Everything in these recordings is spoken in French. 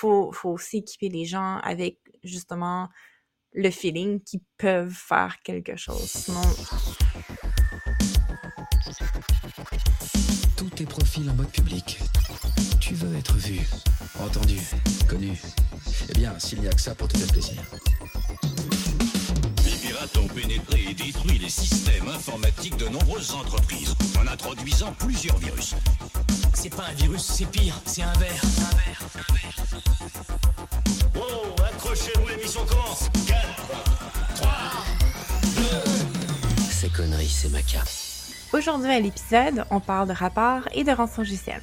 faut, faut aussi équiper les gens avec justement le feeling qu'ils peuvent faire quelque chose. Sinon. Tous tes profils en mode public. Tu veux être vu, entendu, connu. Eh bien, s'il n'y a que ça pour te faire plaisir. Les pirates ont pénétré et détruit les systèmes informatiques de nombreuses entreprises en introduisant plusieurs virus. C'est pas un virus, c'est pire, c'est un verre. Un verre, un verre. Wow, accrochez-vous, l'émission commence 4, 3, 2... Ces conneries, c'est ma cape. Aujourd'hui à l'épisode, on parle de rapport et de rançon logiciel.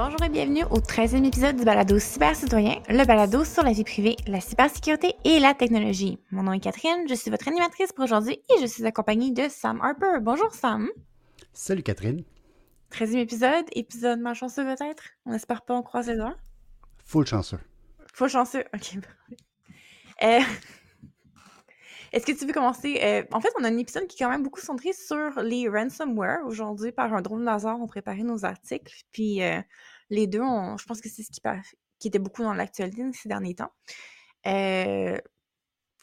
Bonjour et bienvenue au 13e épisode du balado Cyber Citoyen, le balado sur la vie privée, la cybersécurité et la technologie. Mon nom est Catherine, je suis votre animatrice pour aujourd'hui et je suis accompagnée de Sam Harper. Bonjour Sam. Salut Catherine. 13e épisode, épisode malchanceux peut-être? On espère pas, on croise les doigts. Full chanceux. Full chanceux, ok. Euh, Est-ce que tu veux commencer? Euh, en fait, on a un épisode qui est quand même beaucoup centré sur les ransomware. Aujourd'hui, par un drone laser, on préparait nos articles. Puis euh, les deux, je pense que c'est ce qui, était beaucoup dans l'actualité ces derniers temps. Euh,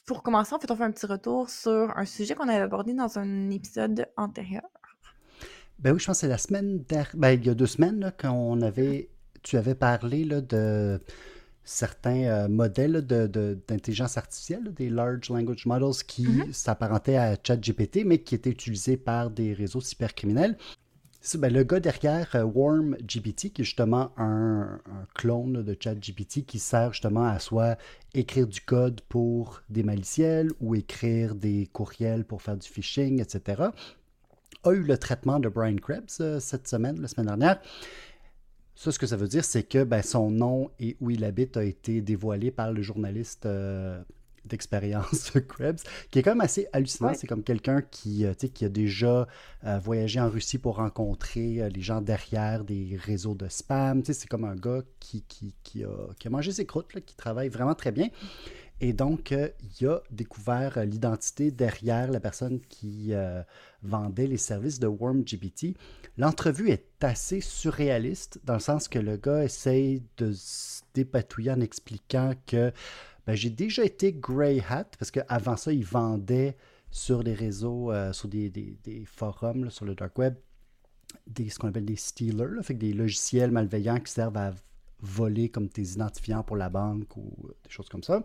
pour commencer, en fait, on fait un petit retour sur un sujet qu'on avait abordé dans un épisode antérieur. Ben oui, je pense que c'est la semaine dernière, ben, il y a deux semaines, avait, tu avais parlé là, de certains euh, modèles là, de, de- d'intelligence artificielle, des Large Language Models qui Mhm. s'apparentaient à ChatGPT, mais qui étaient utilisés par des réseaux cybercriminels. Ben, le gars derrière euh, WarmGPT, qui est justement un, un clone de ChatGPT qui sert justement à soit écrire du code pour des maliciels ou écrire des courriels pour faire du phishing, etc., a eu le traitement de Brian Krebs euh, cette semaine, la semaine dernière. Ça, ce que ça veut dire, c'est que ben, son nom et où il habite a été dévoilé par le journaliste euh, d'expérience Krebs, qui est quand même assez hallucinant. Ouais. C'est comme quelqu'un qui, euh, qui a déjà euh, voyagé en Russie pour rencontrer euh, les gens derrière des réseaux de spam. C'est comme un gars qui, qui, qui a, qui a mangé ses croûtes, là, qui travaille vraiment très bien. Et donc, euh, il a découvert euh, l'identité derrière la personne qui euh, vendait les services de WormGPT. L'entrevue est assez surréaliste dans le sens que le gars essaye de se dépatouiller en expliquant que ben, j'ai déjà été Grey Hat parce qu'avant ça, il vendait sur des réseaux, sur des, forums sur le dark web, ce qu'on appelle des stealers, là, fait que des logiciels malveillants qui servent à voler comme tes identifiants pour la banque ou euh, des choses comme ça.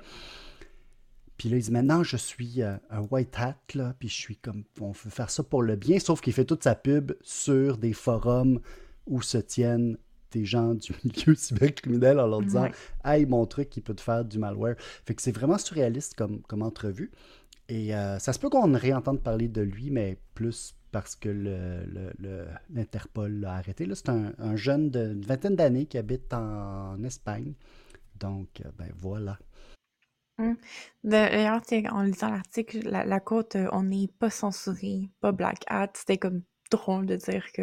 Puis là, il dit maintenant, je suis euh, un white hat, là, puis je suis comme, on veut faire ça pour le bien, sauf qu'il fait toute sa pub sur des forums où se tiennent des gens du milieu cybercriminel en leur disant Ouais. Hey, mon truc, il peut te faire du malware. Fait que c'est vraiment surréaliste comme, comme entrevue. Et euh, ça se peut qu'on réentende parler de lui, mais plus parce que le- le- l'Interpol l'a arrêté. C'est un, un jeune d'une vingtaine d'années qui habite en Espagne. Donc, euh, ben voilà. D'ailleurs, tu sais, en lisant l'article, la, quote euh, On n'est pas censuré, pas black hat, c'était comme drôle de dire que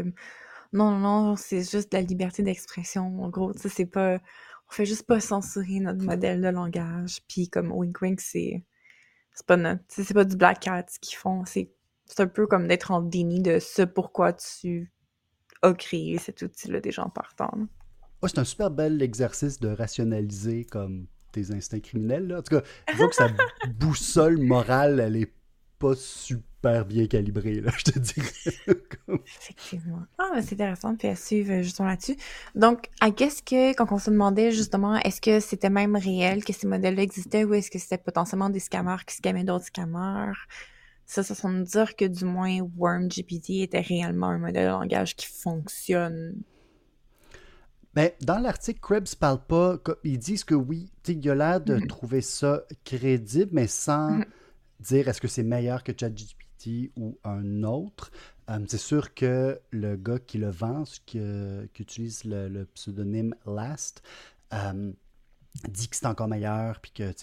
non, non, non, c'est juste la liberté d'expression. En gros, c'est pas. On fait juste pas censurer notre modèle de langage. Puis comme wink wink, c'est. C'est pas notre. C'est pas du black hat qu'ils font. C'est un peu comme d'être en déni de ce pourquoi tu as créé cet outil-là déjà en partant. Ouais, c'est un super bel exercice de rationaliser comme tes instincts criminels. là. En tout cas, disons que sa boussole morale, elle est pas super bien calibrée, là, je te dirais. Comme- Effectivement. Ah, c'est intéressant, puis à suivre euh, justement là-dessus. Donc, I guess que quand on se demandait justement, est-ce que c'était même réel que ces modèles-là existaient ou est-ce que c'était potentiellement des scammers qui scammaient d'autres scammers? Ça, ça semble dire que du moins WormGPT était réellement un modèle de langage qui fonctionne. Ben, dans l'article, Krebs parle pas. Ils disent que oui, il a l'air de Mhm. trouver ça crédible, mais sans Mhm. dire est-ce que c'est meilleur que ChatGPT ou un autre. Euh, c'est sûr que le gars qui le vend, que- qui utilise le, le pseudonyme Last, euh, dit que c'est encore meilleur, puis que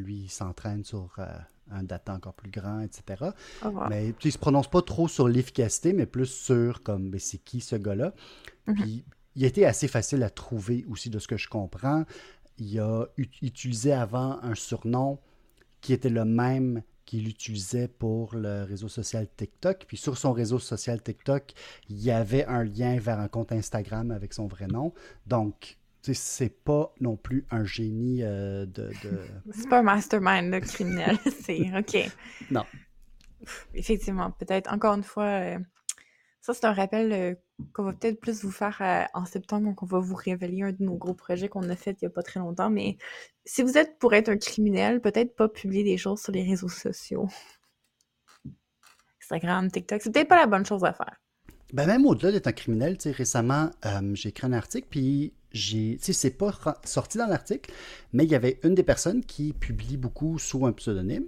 lui, il s'entraîne sur euh, un data encore plus grand, etc. Oh, wow. Mais il se prononce pas trop sur l'efficacité, mais plus sur comme ben, c'est qui ce gars-là. Mhm. Puis il a été assez facile à trouver aussi de ce que je comprends. Il a ut- utilisé avant un surnom qui était le même qu'il utilisait pour le réseau social TikTok. Puis sur son réseau social TikTok, il y avait un lien vers un compte Instagram avec son vrai nom. Donc, c'est pas non plus un génie euh, de, de- C'est pas un mastermind là, criminel. c'est OK. Non. Effectivement, peut-être encore une fois, euh, ça c'est un rappel euh, qu'on va peut-être plus vous faire en septembre, qu'on va vous révéler un de nos gros projets qu'on a fait il y a pas très longtemps. Mais si vous êtes pour être un criminel, peut-être pas publier des choses sur les réseaux sociaux. Instagram, TikTok, c'est peut-être pas la bonne chose à faire. Ben même au-delà d'être un criminel, tu sais, récemment, euh, j'ai écrit un article, puis j'ai, tu sais, c'est pas sorti dans l'article, mais il y avait une des personnes qui publie beaucoup sous un pseudonyme,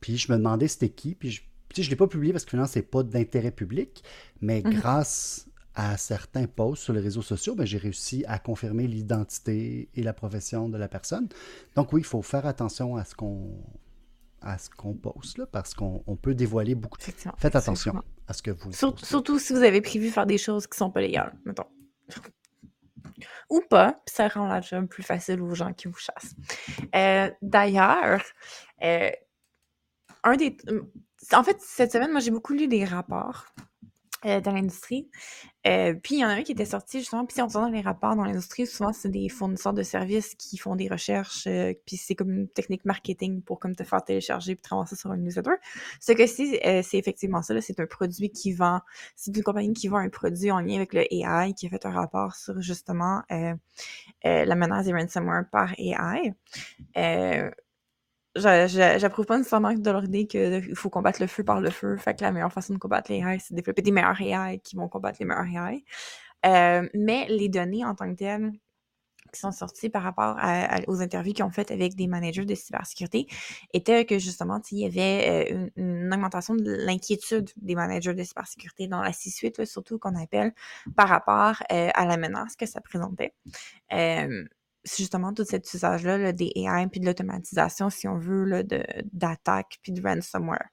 puis je me demandais c'était qui, puis je, tu sais, je l'ai pas publié parce que finalement c'est pas d'intérêt public, mais Mhm. grâce à certains posts sur les réseaux sociaux, ben, j'ai réussi à confirmer l'identité et la profession de la personne. Donc oui, il faut faire attention à ce qu'on à ce qu'on poste, là, parce qu'on on peut dévoiler beaucoup. de-. Faites attention à ce que vous Sur- postez. surtout si vous avez prévu faire des choses qui sont pas légales, mettons. Ou pas, puis ça rend la job plus facile aux gens qui vous chassent. Euh, D'ailleurs, euh, un des. En fait, cette semaine, moi, j'ai beaucoup lu des rapports euh, dans l'industrie. Euh, puis il y en a un qui était sorti justement, puis si on regarde dans les rapports dans l'industrie, souvent c'est des fournisseurs de services qui font des recherches, euh, puis c'est comme une technique marketing pour comme te faire télécharger puis te ramasser sur une newsletter. Ce que c'est, c'est effectivement ça, c'est un produit qui vend, c'est une compagnie qui vend un produit en lien avec le AI, qui a fait un rapport sur justement la menace des ransomware par AI. J'approuve pas nécessairement de leur idée qu'il faut combattre le feu par le feu. Fait que la meilleure façon de combattre les AI, c'est de développer des meilleurs AI qui vont combattre les meilleurs AI. Euh, mais les données en tant que telles qui sont sorties par rapport à- aux interviews qu'ils ont faites avec des managers de cybersécurité étaient que justement, il y avait euh, une, augmentation de l'inquiétude des managers de cybersécurité dans la C-suite, surtout qu'on appelle par rapport euh, à la menace que ça présentait. Justement tout cet usage-là là, des AI puis de l'automatisation, si on veut, là, de- d'attaques puis de ransomware.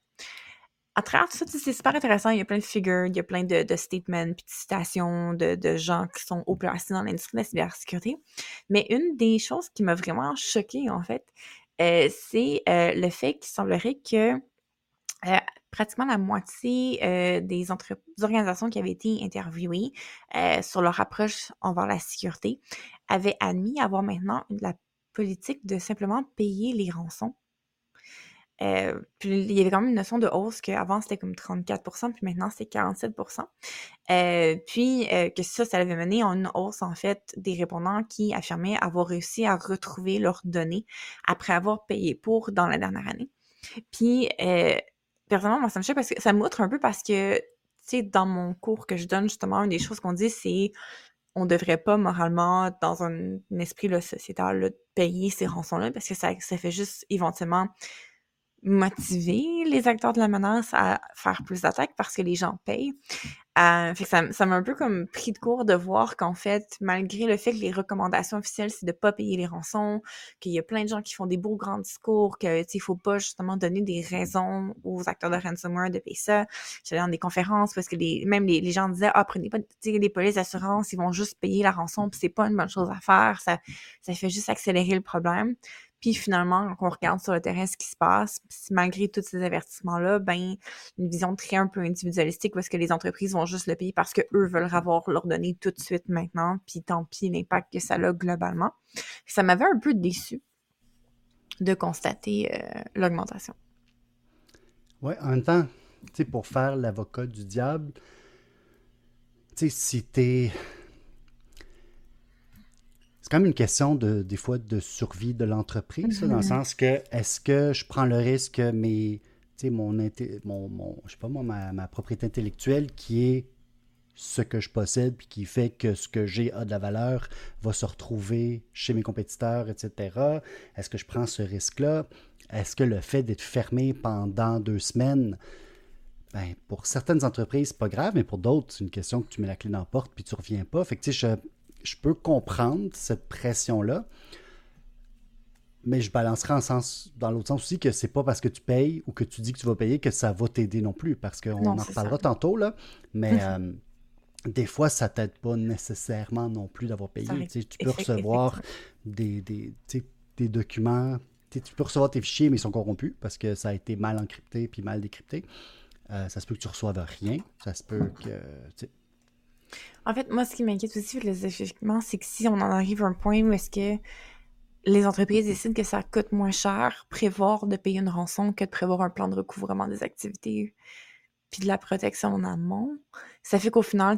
À travers tout ça, c'est super intéressant. Il y a plein de figures, il y a plein de, statements puis de citations de, de gens qui sont haut placés dans l'industrie de la cybersécurité. Mais une des choses qui m'a vraiment choquée, en fait, euh, c'est euh, le fait qu'il semblerait que euh, pratiquement la moitié euh, des, organisations qui avaient été interviewées euh, sur leur approche envers la sécurité avaient admis avoir maintenant la politique de simplement payer les rançons. Euh, il y avait quand même une notion de hausse qu'avant c'était comme 34%, puis maintenant c'est 47%. Euh, puis que ça, ça avait mené à une hausse en fait des répondants qui affirmaient avoir réussi à retrouver leurs données après avoir payé pour dans la dernière année. Puis personnellement, moi ça me choque parce que ça m'outre un peu parce que tu sais, dans mon cours que je donne, justement, une des choses qu'on dit, c'est on devrait pas moralement, dans un, un esprit là, sociétal, là, payer ces rançons-là parce que ça, ça fait juste éventuellement motiver les acteurs de la menace à faire plus d'attaques parce que les gens payent. Euh, fait que ça, ça m'a un peu comme pris de court de voir qu'en fait, malgré le fait que les recommandations officielles, c'est de pas payer les rançons, qu'il y a plein de gens qui font des beaux grands discours, que il faut pas justement donner des raisons aux acteurs de ransomware de payer ça. J'allais dans des conférences parce que les, même les, gens disaient Ah, prenez pas les polices d'assurance, ils vont juste payer la rançon, puis c'est pas une bonne chose à faire, ça, ça fait juste accélérer le problème. Puis finalement, quand on regarde sur le terrain ce qui se passe, malgré tous ces avertissements-là, ben, une vision très un peu individualistique parce que les entreprises vont juste le payer parce que eux veulent avoir leurs données tout de suite maintenant, puis tant pis l'impact que ça a globalement. Ça m'avait un peu déçu de constater euh, l'augmentation. Ouais, en même temps, tu pour faire l'avocat du diable, tu si t'es. C'est quand même une question de, des fois de survie de l'entreprise, dans le sens que est-ce que je prends le risque que mes, tu sais, mon, mon, mon- je sais pas moi, ma, ma propriété intellectuelle qui est ce que je possède puis qui fait que ce que j'ai a de la valeur va se retrouver chez mes compétiteurs, etc. Est-ce que je prends ce risque-là? Est-ce que le fait d'être fermé pendant deux semaines, ben, pour certaines entreprises, c'est pas grave, mais pour d'autres, c'est une question que tu mets la clé dans la porte puis tu reviens pas. Fait que, tu sais, je, je peux comprendre cette pression-là. Mais je balancerai en sens, dans l'autre sens aussi que c'est pas parce que tu payes ou que tu dis que tu vas payer que ça va t'aider non plus, parce qu'on en reparlera ça. tantôt, là. Mais euh, des fois, ça t'aide pas nécessairement non plus d'avoir payé. Tu peux recevoir des, des, documents, tu peux recevoir tes fichiers, mais ils sont corrompus parce que ça a été mal encrypté puis mal décrypté. Euh, ça se peut que tu reçoives rien. Ça se peut que. En fait, moi, ce qui m'inquiète aussi échauffements, c'est que si on en arrive à un point où est-ce que les entreprises décident que ça coûte moins cher prévoir de payer une rançon que de prévoir un plan de recouvrement des activités puis de la protection en amont, ça fait qu'au final,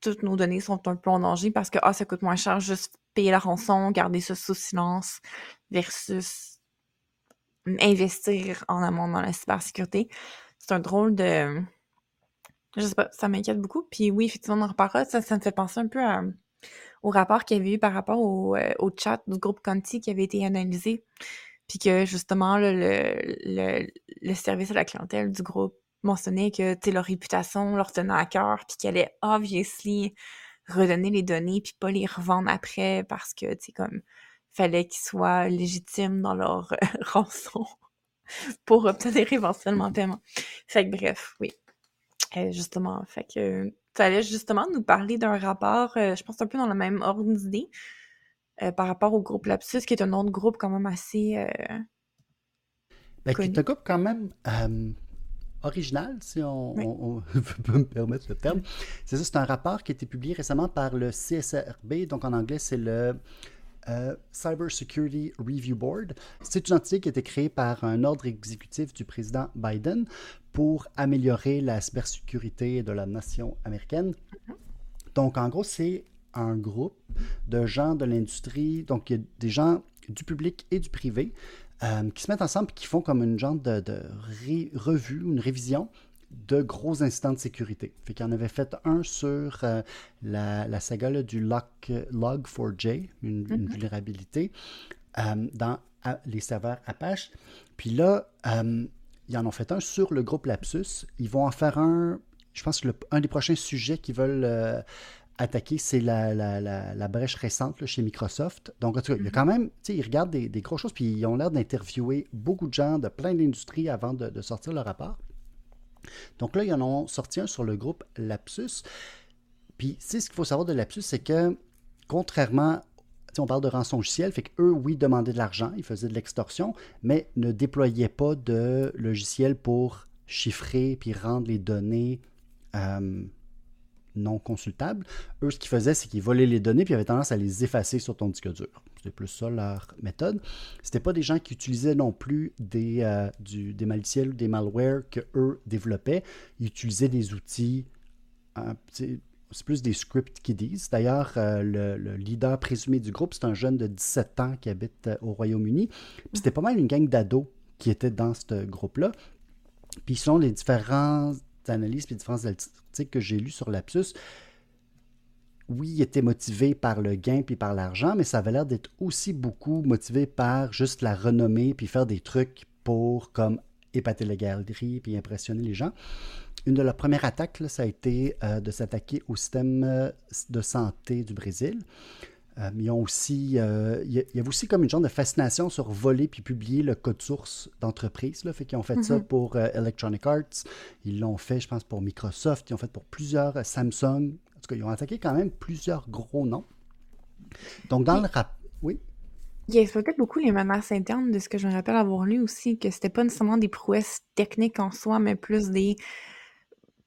toutes nos données sont un peu en danger parce que ah, ça coûte moins cher juste payer la rançon, garder ça sous silence versus investir en amont dans la cybersécurité. C'est un drôle de je sais pas, ça m'inquiète beaucoup. Puis oui, effectivement, on en reparlera. Ça, ça me fait penser un peu à- au rapport qu'il y avait eu par rapport au, euh, au chat du groupe Conti qui avait été analysé. Puis que justement, le, le, le service à la clientèle du groupe mentionnait que leur réputation leur tenait à cœur, puis qu'elle allait obviously redonner les données, puis pas les revendre après parce que, tu comme, fallait qu'ils soient légitimes dans leur euh, rançon pour obtenir éventuellement paiement. Fait que bref, oui. Euh, justement, fait que tu allais justement nous parler d'un rapport, euh, je pense un peu dans le même ordre d'idée, euh, par rapport au groupe Lapsus, qui est un autre groupe quand même assez... euh, Ben, qui est un groupe quand même euh, original, si on, Oui. on- on peut me permettre le terme. C'est ça, c'est un rapport qui a été publié récemment par le CSRB, donc en anglais, c'est le euh, Cyber Security Review Board. C'est une entité qui a été créée par un ordre exécutif du président Biden pour améliorer la cybersécurité de la nation américaine. Donc, en gros, c'est un groupe de gens de l'industrie, donc il y a des gens du public et du privé euh, qui se mettent ensemble et qui font comme une genre de, de ré- revue, une révision de gros incidents de sécurité. Fait qu'il en avait fait un sur euh, la, la saga là, du Lock- Log4j, une, une vulnérabilité euh, dans les serveurs Apache. Puis là, ils en ont fait un sur le groupe Lapsus. Ils vont en faire un, je pense que le- un des prochains sujets qu'ils veulent euh, attaquer, c'est la, la- la- la brèche récente là, chez Microsoft. Donc, en tout cas, il y a quand même, tu sais, ils regardent des, des grosses choses, puis ils ont l'air d'interviewer beaucoup de gens de plein d'industries avant de, de sortir le rapport. Donc là, ils en ont sorti un sur le groupe Lapsus. Puis, tu sais, ce qu'il faut savoir de Lapsus, c'est que, contrairement, on parle de rançongiciel, fait qu'eux, oui, demandaient de l'argent, ils faisaient de l'extorsion, mais ne déployaient pas de logiciel pour chiffrer puis rendre les données euh, non consultables. Eux, ce qu'ils faisaient, c'est qu'ils volaient les données puis ils avaient tendance à les effacer sur ton disque dur. C'était plus ça leur méthode. C'était pas des gens qui utilisaient non plus des, euh, des maliciels ou des malwares que eux développaient. Ils utilisaient des outils, c'est plus des scripts qui disent. D'ailleurs, euh, le, le leader présumé du groupe, c'est un jeune de 17 ans qui habite euh, au Royaume-Uni. Puis c'était pas mal une gang d'ados qui étaient dans ce groupe-là. Puis selon les différentes analyses et différents articles que j'ai lus sur Lapsus, oui, ils étaient motivés par le gain puis par l'argent, mais ça avait l'air d'être aussi beaucoup motivé par juste la renommée puis faire des trucs pour comme épater la galerie puis impressionner les gens. Une de leurs premières attaques, là, ça a été euh, de s'attaquer au système euh, de santé du Brésil. Euh, ils ont aussi, euh, il y, avait aussi comme une genre de fascination sur voler puis publier le code source d'entreprise. Là, fait qu'ils ont fait ça pour euh, Electronic Arts, ils l'ont fait, je pense, pour Microsoft, ils ont fait pour plusieurs Samsung. En tout cas, ils ont attaqué quand même plusieurs gros noms. Donc dans le rap, oui? Il exploitait beaucoup les menaces internes de ce que je me rappelle avoir lu aussi, que c'était pas nécessairement des prouesses techniques en soi, mais plus des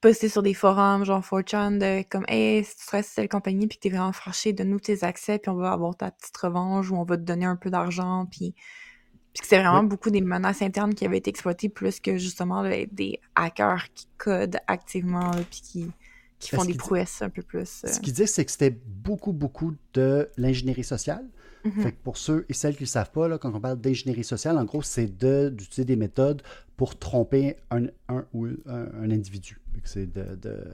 poster sur des forums genre 4chan de comme hey si tu travailles sur telle compagnie puis que t'es vraiment fâché donne-nous tes accès puis on va avoir ta petite revanche ou on va te donner un peu d'argent puis puis que c'est vraiment Oui. beaucoup des menaces internes qui avaient été exploitées plus que justement là, des hackers qui codent activement là, puis qui qui font des dit- prouesses un peu plus euh, Ce qu'ils disent, c'est que c'était beaucoup, beaucoup de l'ingénierie sociale. mhm. Fait que pour ceux et celles qui ne le savent pas, là, quand on parle d'ingénierie sociale, en gros, c'est de- d'utiliser des méthodes pour tromper un, un ou un, individu. C'est de, de-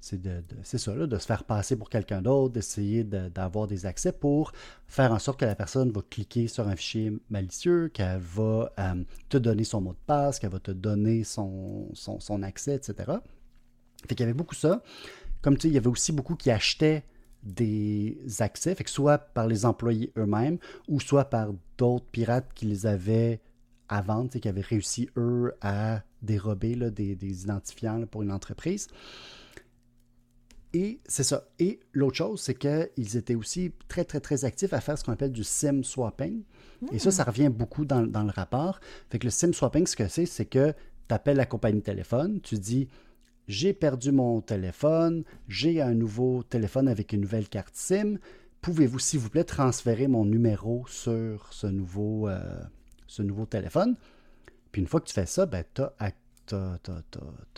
c'est de- de- ça, là, de se faire passer pour quelqu'un d'autre, d'essayer de- d'avoir des accès pour faire en sorte que la personne va cliquer sur un fichier malicieux, qu'elle va euh, te donner son mot de passe, qu'elle va te donner son, son, son accès, etc. Fait qu'il y avait beaucoup ça. Comme tu sais, il y avait aussi beaucoup qui achetaient des accès, fait que soit par les employés eux-mêmes ou soit par d'autres pirates qui les avaient à vendre, qui avaient réussi, eux, à dérober là, des, des, identifiants là, pour une entreprise. Et c'est ça. Et l'autre chose, c'est qu'ils étaient aussi très, très, très actifs à faire ce qu'on appelle du SIM swapping. Et ça, ça revient beaucoup dans, dans, le rapport. Fait que le SIM swapping, ce que c'est, c'est que tu appelles la compagnie de téléphone, tu dis j'ai perdu mon téléphone, j'ai un nouveau téléphone avec une nouvelle carte SIM. Pouvez-vous, s'il vous plaît, transférer mon numéro sur ce nouveau, euh, ce nouveau téléphone? Puis une fois que tu fais ça, ben, tu as,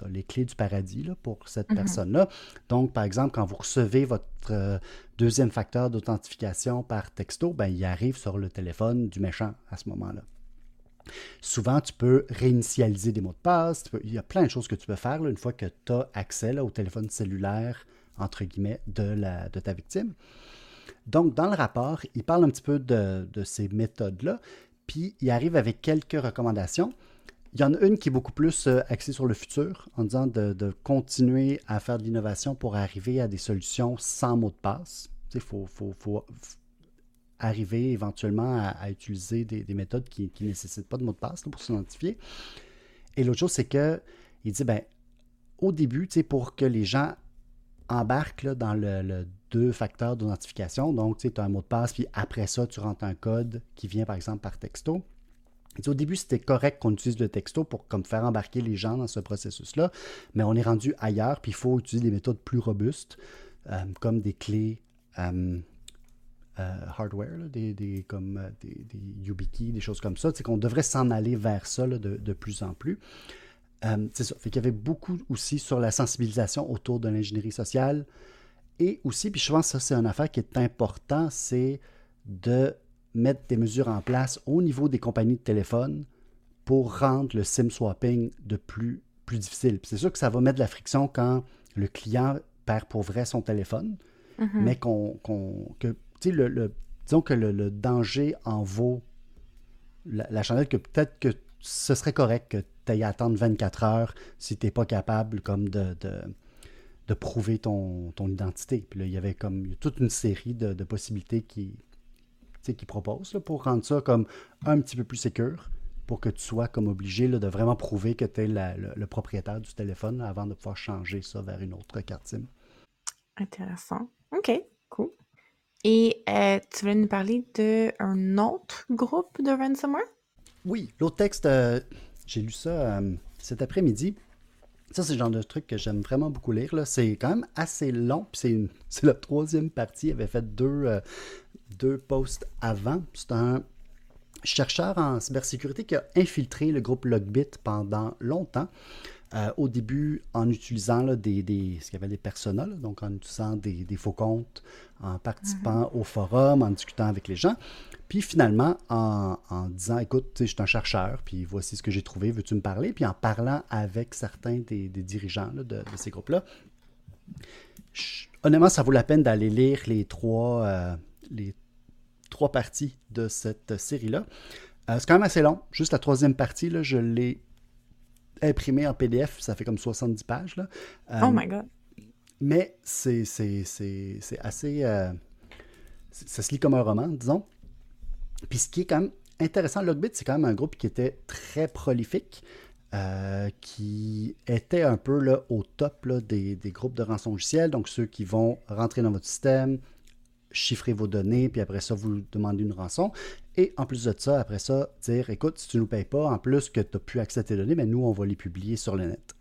les clés du paradis là, pour cette personne-là. Donc, par exemple, quand vous recevez votre euh, deuxième facteur d'authentification par texto, ben, il arrive sur le téléphone du méchant à ce moment-là. Souvent, tu peux réinitialiser des mots de passe. il y a plein de choses que tu peux faire une fois que tu as accès au téléphone cellulaire, entre guillemets, de, la, de ta victime. Donc, dans le rapport, il parle un petit peu de, ces méthodes-là, puis il arrive avec quelques recommandations. Il y en a une qui est beaucoup plus euh, axée sur le futur, en disant de, continuer à faire de l'innovation pour arriver à des solutions sans mot de passe. Il faut, faut, faut, arriver éventuellement à, utiliser des, méthodes qui ne nécessitent pas de mot de passe pour s'identifier. Et l'autre chose, c'est que il dit, ben, au début, pour que les gens embarquent dans le, deux facteurs d'identification, donc tu as un mot de passe, puis après ça, tu rentres un code qui vient par exemple par texto. au début, c'était correct qu'on utilise le texto pour comme faire embarquer les gens dans ce processus-là, mais on est rendu ailleurs, puis il faut utiliser des méthodes plus robustes, euh, comme des clés euh, euh, hardware, des, comme euh, des, des, YubiKey, des choses comme ça. C'est qu'on devrait s'en aller vers ça de, plus en plus. C'est ça. Fait qu'il y avait beaucoup aussi sur la sensibilisation autour de l'ingénierie sociale. Et aussi, puis je pense que ça, c'est une affaire qui est important, c'est de mettre des mesures en place au niveau des compagnies de téléphone pour rendre le SIM swapping de plus, plus difficile. c'est sûr que ça va mettre de la friction quand le client perd pour vrai son téléphone, mm-hmm. mais qu'on, que le, disons que le, danger en vaut la, chandelle, que peut-être que ce serait correct que tu ailles attendre 24 heures si tu n'es pas capable comme de, de, prouver ton, ton, identité. Puis là, il y avait comme toute une série de, possibilités qui, qui proposent pour rendre ça comme un petit peu plus sécur pour que tu sois comme obligé de vraiment prouver que tu es le, le, propriétaire du téléphone avant de pouvoir changer ça vers une autre carte SIM. Intéressant. OK, cool. Et euh, tu voulais nous parler d'un autre groupe de ransomware? Oui, l'autre texte, euh, j'ai lu ça euh, cet après-midi. Ça, c'est le genre de truc que j'aime vraiment beaucoup lire. C'est quand même assez long. C'est, la troisième partie. Il avait fait deux, deux posts avant. C'est un chercheur en cybersécurité qui a infiltré le groupe Logbit pendant longtemps. Euh, au début, en utilisant des, des, ce qu'il y avait des personas, donc en utilisant des, faux comptes, en participant mhm. au forum, en discutant avec les gens. Puis finalement, en, disant, écoute, je suis un chercheur, puis voici ce que j'ai trouvé, veux-tu me parler? Puis en parlant avec certains des, dirigeants de, ces groupes-là. Honnêtement, ça vaut la peine d'aller lire les trois, euh, les trois parties de cette série-là. Euh, c'est quand même assez long. Juste la troisième partie, là, je l'ai imprimé en PDF, ça fait comme 70 pages. Là. oh my God! Mais c'est assez... Euh, ça se lit comme un roman, disons. Puis ce qui est quand même intéressant, Logbit, c'est quand même un groupe qui était très prolifique, euh, qui était un peu là, au top là, des, des, groupes de rançon logiciel, donc ceux qui vont rentrer dans votre système, chiffrer vos données, puis après ça, vous demandez une rançon. Et en plus de ça, après ça, dire écoute, si tu ne nous payes pas, en plus que tu n'as plus accès à tes données, mais nous, on va les publier sur le net.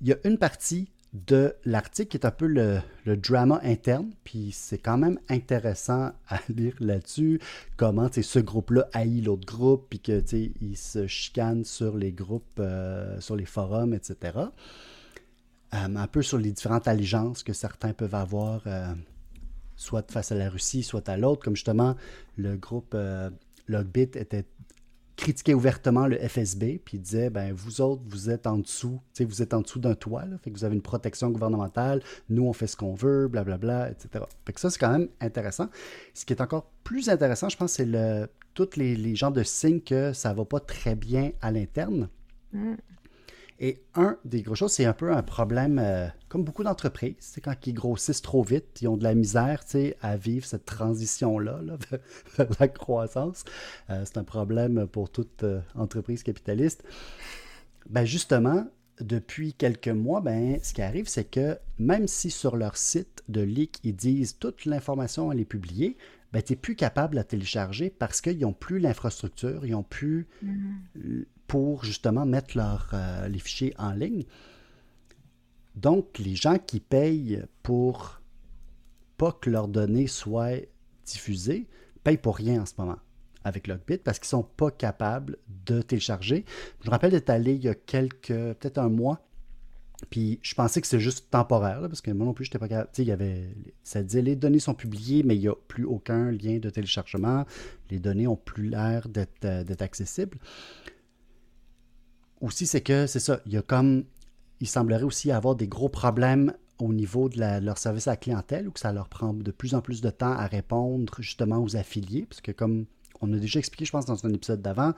Il y a une partie de l'article qui est un peu le, drama interne, puis c'est quand même intéressant à lire là-dessus, comment ce groupe-là haït l'autre groupe, puis qu'il se chicane sur les groupes, euh, sur les forums, etc. Euh, un peu sur les différentes allégeances que certains peuvent avoir euh, soit face à la Russie, soit à l'autre, comme justement le groupe Logbit était critiquait ouvertement le FSB, puis disait ben vous autres, vous êtes en dessous, vous êtes en dessous d'un toit, fait vous avez une protection gouvernementale, nous on fait ce qu'on veut, blablabla, etc. Fait que ça, c'est quand même intéressant. Ce qui est encore plus intéressant, je pense, c'est le tous les, les de signes que ça va pas très bien à l'interne. Mm. Et un des gros choses, c'est un peu un problème, euh, comme beaucoup d'entreprises, c'est quand ils grossissent trop vite, ils ont de la misère à vivre cette transition-là vers, la croissance. Euh, c'est un problème pour toute euh, entreprise capitaliste. Ben justement, depuis quelques mois, ben, ce qui arrive, c'est que même si sur leur site de leak, ils disent toute l'information, elle est publiée, ben, tu n'es plus capable de la télécharger parce qu'ils n'ont plus l'infrastructure, ils n'ont plus mm-hmm. Pour justement mettre euh, les fichiers en ligne. Donc, les gens qui payent pour pas que leurs données soient diffusées payent pour rien en ce moment avec Logbit parce qu'ils ne sont pas capables de télécharger. Je me rappelle d'être allé il y a quelques, peut-être un mois, puis je pensais que c'était juste temporaire, parce que moi non plus, je n'étais pas capable. Il y avait. Ça disait les données sont publiées, mais il n'y a plus aucun lien de téléchargement. Les données n'ont plus l'air euh, d'être accessibles. Aussi, c'est que c'est ça. Il y a comme. Il semblerait aussi avoir des gros problèmes au niveau de, leur service à la clientèle, ou que ça leur prend de plus en plus de temps à répondre justement aux affiliés, parce que comme on a déjà expliqué, je pense, dans un épisode d'avant,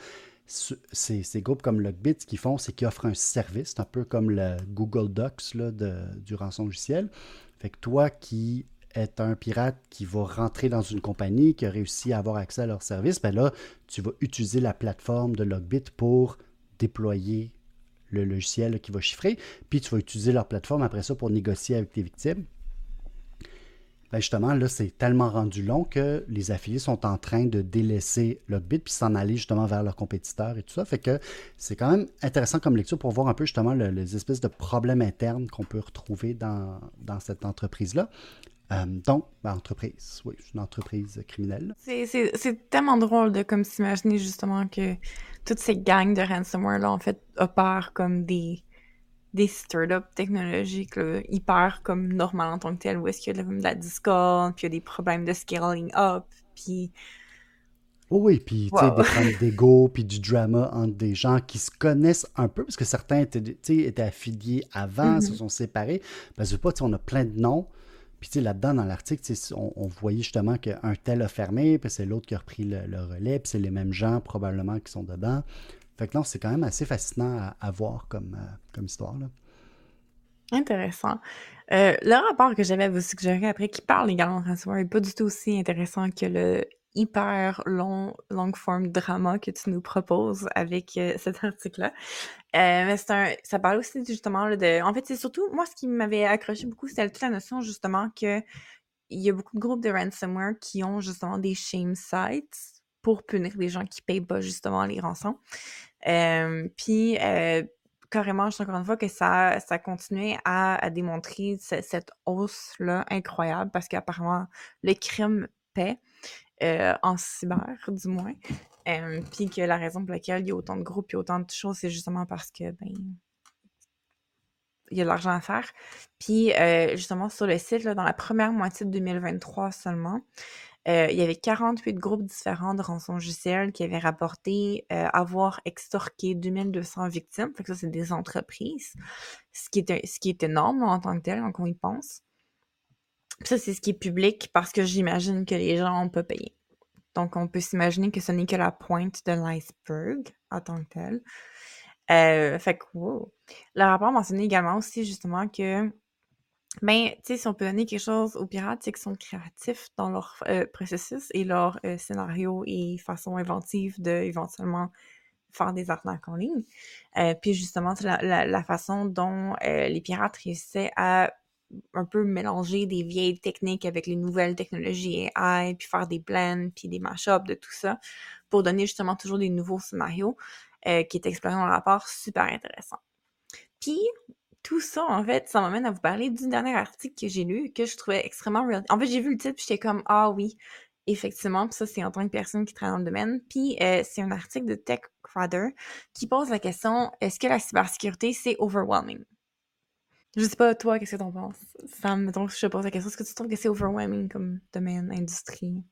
ces, groupes comme Logbit, ce qu'ils font, c'est qu'ils offrent un service, un peu comme le Google Docs là, de, du rançon logiciel. Fait que toi qui es un pirate qui va rentrer dans une compagnie, qui a réussi à avoir accès à leur service, ben là, tu vas utiliser la plateforme de Logbit pour déployer le logiciel qui va chiffrer, puis tu vas utiliser leur plateforme après ça pour négocier avec tes victimes ben justement, là, c'est tellement rendu long que les affiliés sont en train de délaisser Logbit puis s'en aller justement vers leurs compétiteurs et tout ça. Fait que c'est quand même intéressant comme lecture pour voir un peu justement les espèces de problèmes internes qu'on peut retrouver dans, dans cette entreprise-là. Euh, donc, ben, entreprise, oui, une entreprise criminelle. C'est tellement drôle de comme s'imaginer justement que toutes ces gangs de ransomware-là, en fait, opèrent comme des des startups technologiques hyper comme normal en tant que tel, où est-ce qu'il y a de la discorde, puis il y a des problèmes de scaling up, puis... Oh oui, puis tu sais, des problèmes d'ego, puis du drama entre des gens qui se connaissent un peu, parce que certains étaient, étaient affiliés avant, se mm-hmm. sont séparés. Parce que pas, on a plein de noms. Puis là-dedans, dans l'article, on, on, voyait justement qu'un tel a fermé, puis c'est l'autre qui a repris le, relais, puis c'est les mêmes gens probablement qui sont dedans. Fait que non, c'est quand même assez fascinant à, voir comme, euh, comme histoire. Là. Intéressant. Euh, le rapport que j'avais vous suggérer après, qui parle également de ransomware, n'est pas du tout aussi intéressant que le hyper long, long form drama que tu nous proposes avec euh, cet article-là. mais c'est un, ça parle aussi justement de. En fait, c'est surtout, moi, ce qui m'avait accroché beaucoup, c'était toute la notion justement que il y a beaucoup de groupes de ransomware qui ont justement des shame sites pour punir les gens qui payent pas justement les rançons. Euh, puis, euh, carrément, je sais encore une fois que ça, ça continuait à, démontrer cette hausse-là incroyable parce qu'apparemment, le crime paie. Euh, en cyber, du moins. puis que la raison pour laquelle il y a autant de groupes et autant de choses, c'est justement parce que, ben, il y a de l'argent à faire. Puis, justement, sur le site, là, dans la première moitié de 2023 seulement, euh, il y avait 48 groupes différents de rançongiciels qui avaient rapporté euh, avoir extorqué 2200 victimes. Fait que ça, c'est des entreprises, ce qui est, ce qui est énorme en tant que tel quand on y pense. Ça, c'est ce qui est public parce que j'imagine que les gens ont pas payé. Donc, on peut s'imaginer que ce n'est que la pointe de l'iceberg en tant que tel. Euh, fait que, wow. Le rapport mentionnait également aussi justement que ben, tu sais, si on peut donner quelque chose aux pirates, c'est qu'ils sont créatifs dans leur euh, processus et leur euh, scénario et façon inventive de éventuellement faire des arnaques en ligne. Puis justement, c'est la, façon dont les pirates réussissaient à un peu mélanger des vieilles techniques avec les nouvelles technologies AI, puis faire des blends, puis des mashups de tout ça, pour donner justement toujours des nouveaux scénarios qui est exploré dans le rapport, super intéressant. Puis, tout ça, en fait, ça m'amène à vous parler du dernier article que j'ai lu, que je trouvais extrêmement real. En fait, j'ai vu le titre, puis j'étais comme, ah oui, effectivement, puis ça, c'est en tant que personne qui travaille dans le domaine. Puis euh, c'est un article de TechCrowder qui pose la question, est-ce que la cybersécurité, c'est overwhelming? Je sais pas, toi, qu'est-ce que t'en penses? Sam, donc, je te pose la question, est-ce que tu trouves que c'est overwhelming comme domaine, industrie?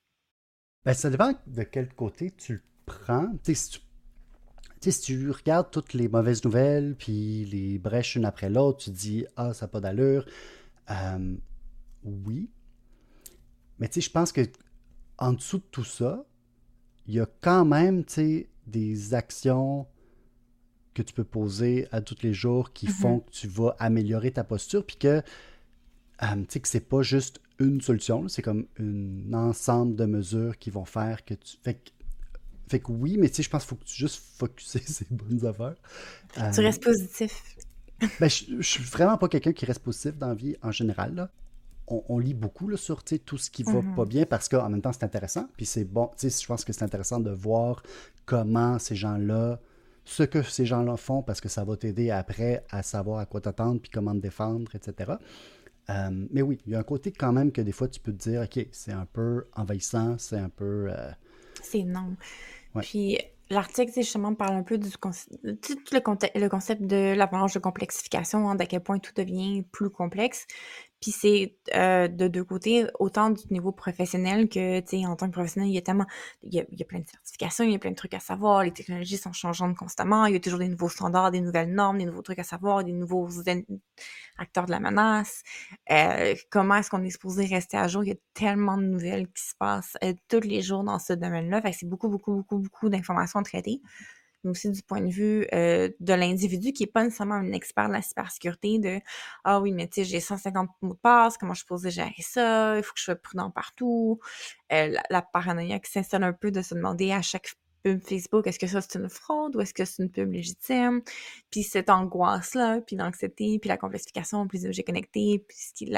Ben, ça dépend de quel côté tu le prends. Si tu si tu regardes toutes les mauvaises nouvelles, puis les brèches une après l'autre, tu te dis Ah, ça n'a pas d'allure. Euh, oui. Mais tu sais, je pense que en dessous de tout ça, il y a quand même des actions que tu peux poser à tous les jours qui Mhm. font que tu vas améliorer ta posture, puis que, euh, tu sais, que c'est pas juste une solution, c'est comme un ensemble de mesures qui vont faire que tu... Fait que, fait que oui, mais tu sais, je pense qu'il faut que tu juste focuser ces bonnes affaires. Tu Euh, restes positif. ben, je, je suis vraiment pas quelqu'un qui reste positif dans la vie en général. là. On, on lit beaucoup là, sur tout ce qui va Mhm. pas bien parce qu'en même temps, c'est intéressant. Puis c'est bon. tu sais, Je pense que c'est intéressant de voir comment ces gens-là, ce que ces gens-là font parce que ça va t'aider après à savoir à quoi t'attendre puis comment te défendre, etc. Euh, mais oui, il y a un côté quand même que des fois tu peux te dire, OK, c'est un peu envahissant, c'est un peu. euh, C'est non. Ouais. Puis l'article, justement, parle un peu du tout le concept de l'avalanche de complexification, hein, d'à quel point tout devient plus complexe. Puis c'est euh, de deux côtés, autant du niveau professionnel que, tu sais, en tant que professionnel, il y a tellement, il y a, plein de certifications, il y a plein de trucs à savoir, les technologies sont changeantes constamment, il y a toujours des nouveaux standards, des nouvelles normes, des nouveaux trucs à savoir, des nouveaux acteurs de la menace. Euh, comment est-ce qu'on est supposé rester à jour? Il y a tellement de nouvelles qui se passent euh, tous les jours dans ce domaine-là. Fait que c'est beaucoup, beaucoup, beaucoup, beaucoup d'informations à traiter. Mais aussi du point de vue euh, de l'individu qui n'est pas nécessairement un expert de la cybersécurité, de Ah oui, mais tu sais, j'ai 150 mots de passe, comment je suis gérer ça? Il faut que je sois prudent partout. Euh, la, la paranoïa qui s'installe un peu de se demander à chaque pub Facebook, est-ce que ça c'est une fraude ou est-ce que c'est une pub légitime? Puis cette angoisse-là, puis l'anxiété, puis la complexification, puis les objets connectés, puis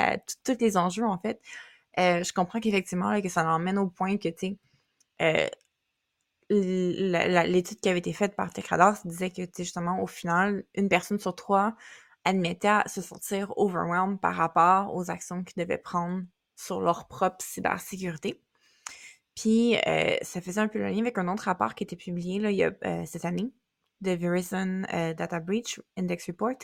tous les enjeux, en fait, euh, je comprends qu'effectivement, que ça l'emmène au point que, tu sais, euh, l'étude qui avait été faite par TechRadar disait que, justement, au final, une personne sur trois admettait à se sentir overwhelmed par rapport aux actions qu'ils devaient prendre sur leur propre cybersécurité. Puis, euh, ça faisait un peu le lien avec un autre rapport qui était publié là, il y a, euh, cette année, de Verizon euh, Data Breach Index Report,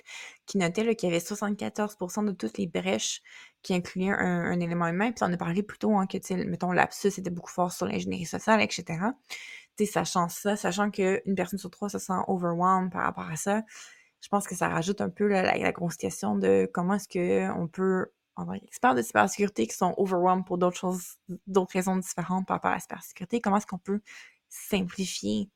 qui notait qu'il y avait 74% de toutes les brèches qui incluaient un, élément humain. Puis on a parlé plus tôt hein, que, mettons, l'absus était beaucoup fort sur l'ingénierie sociale, etc. Sachant ça, sachant qu'une personne sur trois se sent overwhelmed par rapport à ça, je pense que ça rajoute un peu la, grosse question de comment est-ce qu'on peut, en tant qu'expert de cybersécurité qui sont overwhelmed pour d'autres choses, d'autres raisons différentes par rapport à la cybersécurité, comment est-ce qu'on peut simplifier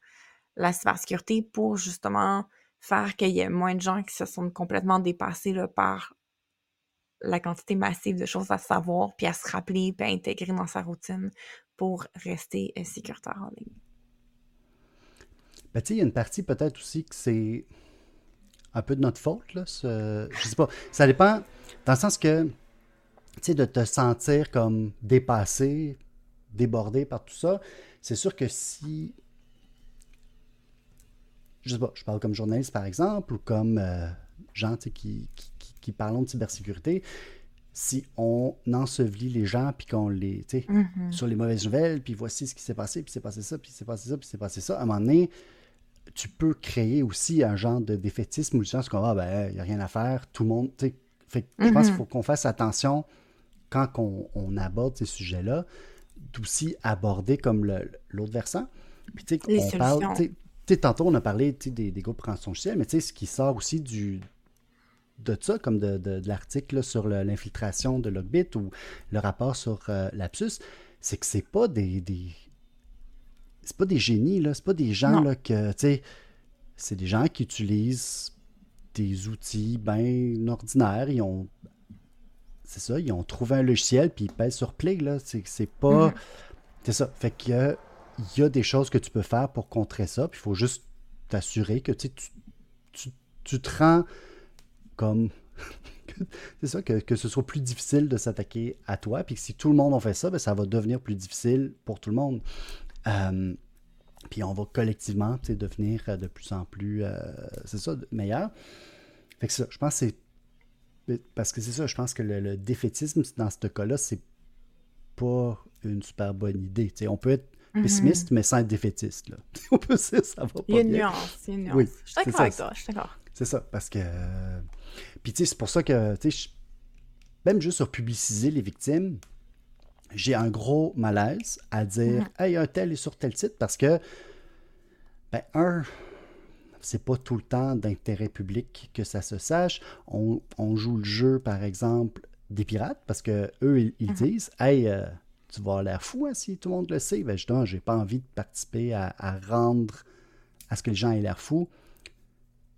la cybersécurité pour justement faire qu'il y ait moins de gens qui se sentent complètement dépassés par la quantité massive de choses à savoir, puis à se rappeler, puis à intégrer dans sa routine pour rester euh, sécuritaire en ligne? Ben, tu sais, il y a une partie peut-être aussi que c'est un peu de notre faute, là. ce- Je sais pas. Ça dépend, dans le sens que, tu sais, de te sentir comme dépassé, débordé par tout ça, c'est sûr que si. Je sais pas, je parle comme journaliste par exemple, ou comme euh, gens qui, qui, qui, qui parlent de cybersécurité, si on ensevelit les gens puis qu'on les. tu sais, Mhm. sur les mauvaises nouvelles, puis voici ce qui s'est passé, puis c'est passé ça, puis c'est passé ça, puis c'est passé ça. À un moment donné, tu peux créer aussi un genre de défaitisme où les gens se disent Ah, ben, il n'y a rien à faire, tout le monde. Fait que je pense qu'il faut qu'on fasse attention quand on, on aborde ces sujets-là, d'aussi aborder comme l'autre versant. Puis, tu sais, on parle. solutions. tu sais, tu sais, tantôt, on a parlé des, des groupes logiciels, mais tu sais, ce qui sort aussi du, de ça, comme de, de- de l'article sur l'infiltration de Logbit ou le rapport sur euh, Lapsus, c'est que c'est pas des, des- c'est pas des génies là, c'est pas des gens Non. là que tu sais, c'est des gens qui utilisent des outils bien ordinaires, ils ont c'est ça, ils ont trouvé un logiciel puis ils pèsent sur play là, c'est c'est pas Mhm. c'est ça, fait a, il y a des choses que tu peux faire pour contrer ça, puis il faut juste t'assurer que tu, tu, tu te rends comme. c'est ça, que, que ce soit plus difficile de s'attaquer à toi, puis que si tout le monde en fait ça, ben, ça va devenir plus difficile pour tout le monde. Euh, puis on va collectivement devenir euh, de plus en plus, euh, c'est ça, meilleur. Fait que ça, je pense que c'est. Parce que c'est ça, je pense que le, le défaitisme, dans ce cas-là, c'est pas une super bonne idée. On peut être pessimiste, mais sans être défaitiste. Là. on peut dire ça va pas Il y a une bien. nuance, il y a une nuance. Oui, je suis d'accord avec toi, je suis d'accord. C'est ça, parce que. Puis, tu sais, c'est pour ça que, tu sais, même juste sur publiciser les victimes, j'ai un gros malaise à dire, hey, un tel est sur tel site, parce que, ben, un, c'est pas tout le temps d'intérêt public que ça se sache. On, on joue le jeu, par exemple, des pirates, parce que eux, ils, ils disent, hey, euh, tu vas l'air fou hein, si tout le monde le sait. Ben, justement, j'ai pas envie de participer à, à rendre à ce que les gens aient l'air fous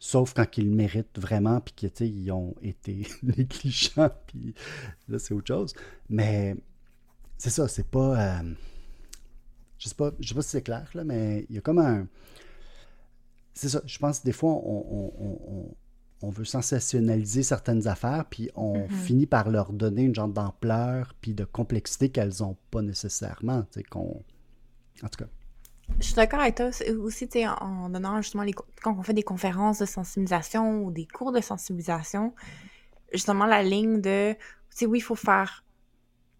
sauf quand ils le méritent vraiment, puis qu'ils ont été négligents, puis là, c'est autre chose. Mais c'est ça, c'est pas. Euh, je sais pas, je sais pas si c'est clair, là, mais il y a comme un. C'est ça, je pense que des fois, on, on, veut sensationnaliser certaines affaires, puis on mm-hmm. finit par leur donner une genre d'ampleur, puis de complexité qu'elles n'ont pas nécessairement. Qu'on... En tout cas. Je suis d'accord avec toi aussi, tu en donnant justement les, quand on fait des conférences de sensibilisation ou des cours de sensibilisation, justement la ligne de, tu sais, oui, il faut faire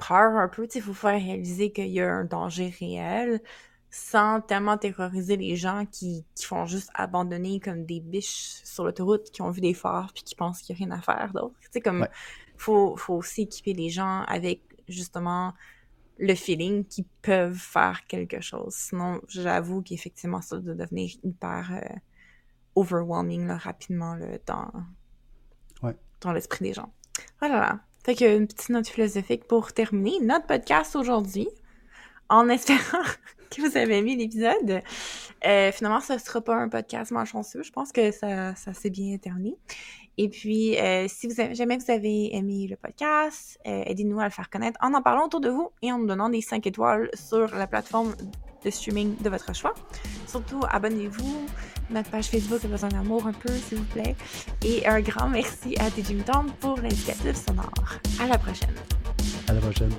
peur un peu, il faut faire réaliser qu'il y a un danger réel sans tellement terroriser les gens qui, qui font juste abandonner comme des biches sur l'autoroute, qui ont vu des phares puis qui pensent qu'il n'y a rien à faire d'autre. Tu sais, comme, faut, faut aussi équiper les gens avec justement le feeling qu'ils peuvent faire quelque chose. Sinon, j'avoue qu'effectivement, ça doit devenir hyper euh, overwhelming là, rapidement là, dans, dans l'esprit des gens. Voilà. Fait que une petite note philosophique pour terminer notre podcast aujourd'hui. En espérant que vous avez aimé l'épisode. Euh, finalement, ce ne sera pas un podcast malchanceux. Je pense que ça, ça s'est bien terminé. Et puis, euh, si jamais vous avez aimé le podcast, euh, aidez-nous à le faire connaître en en parlant autour de vous et en nous donnant des 5 étoiles sur la plateforme de streaming de votre choix. Surtout, abonnez-vous. Notre page Facebook a besoin d'amour un peu, s'il vous plaît. Et un grand merci à DJ Tom pour l'indicatif sonore. À la prochaine. À la prochaine.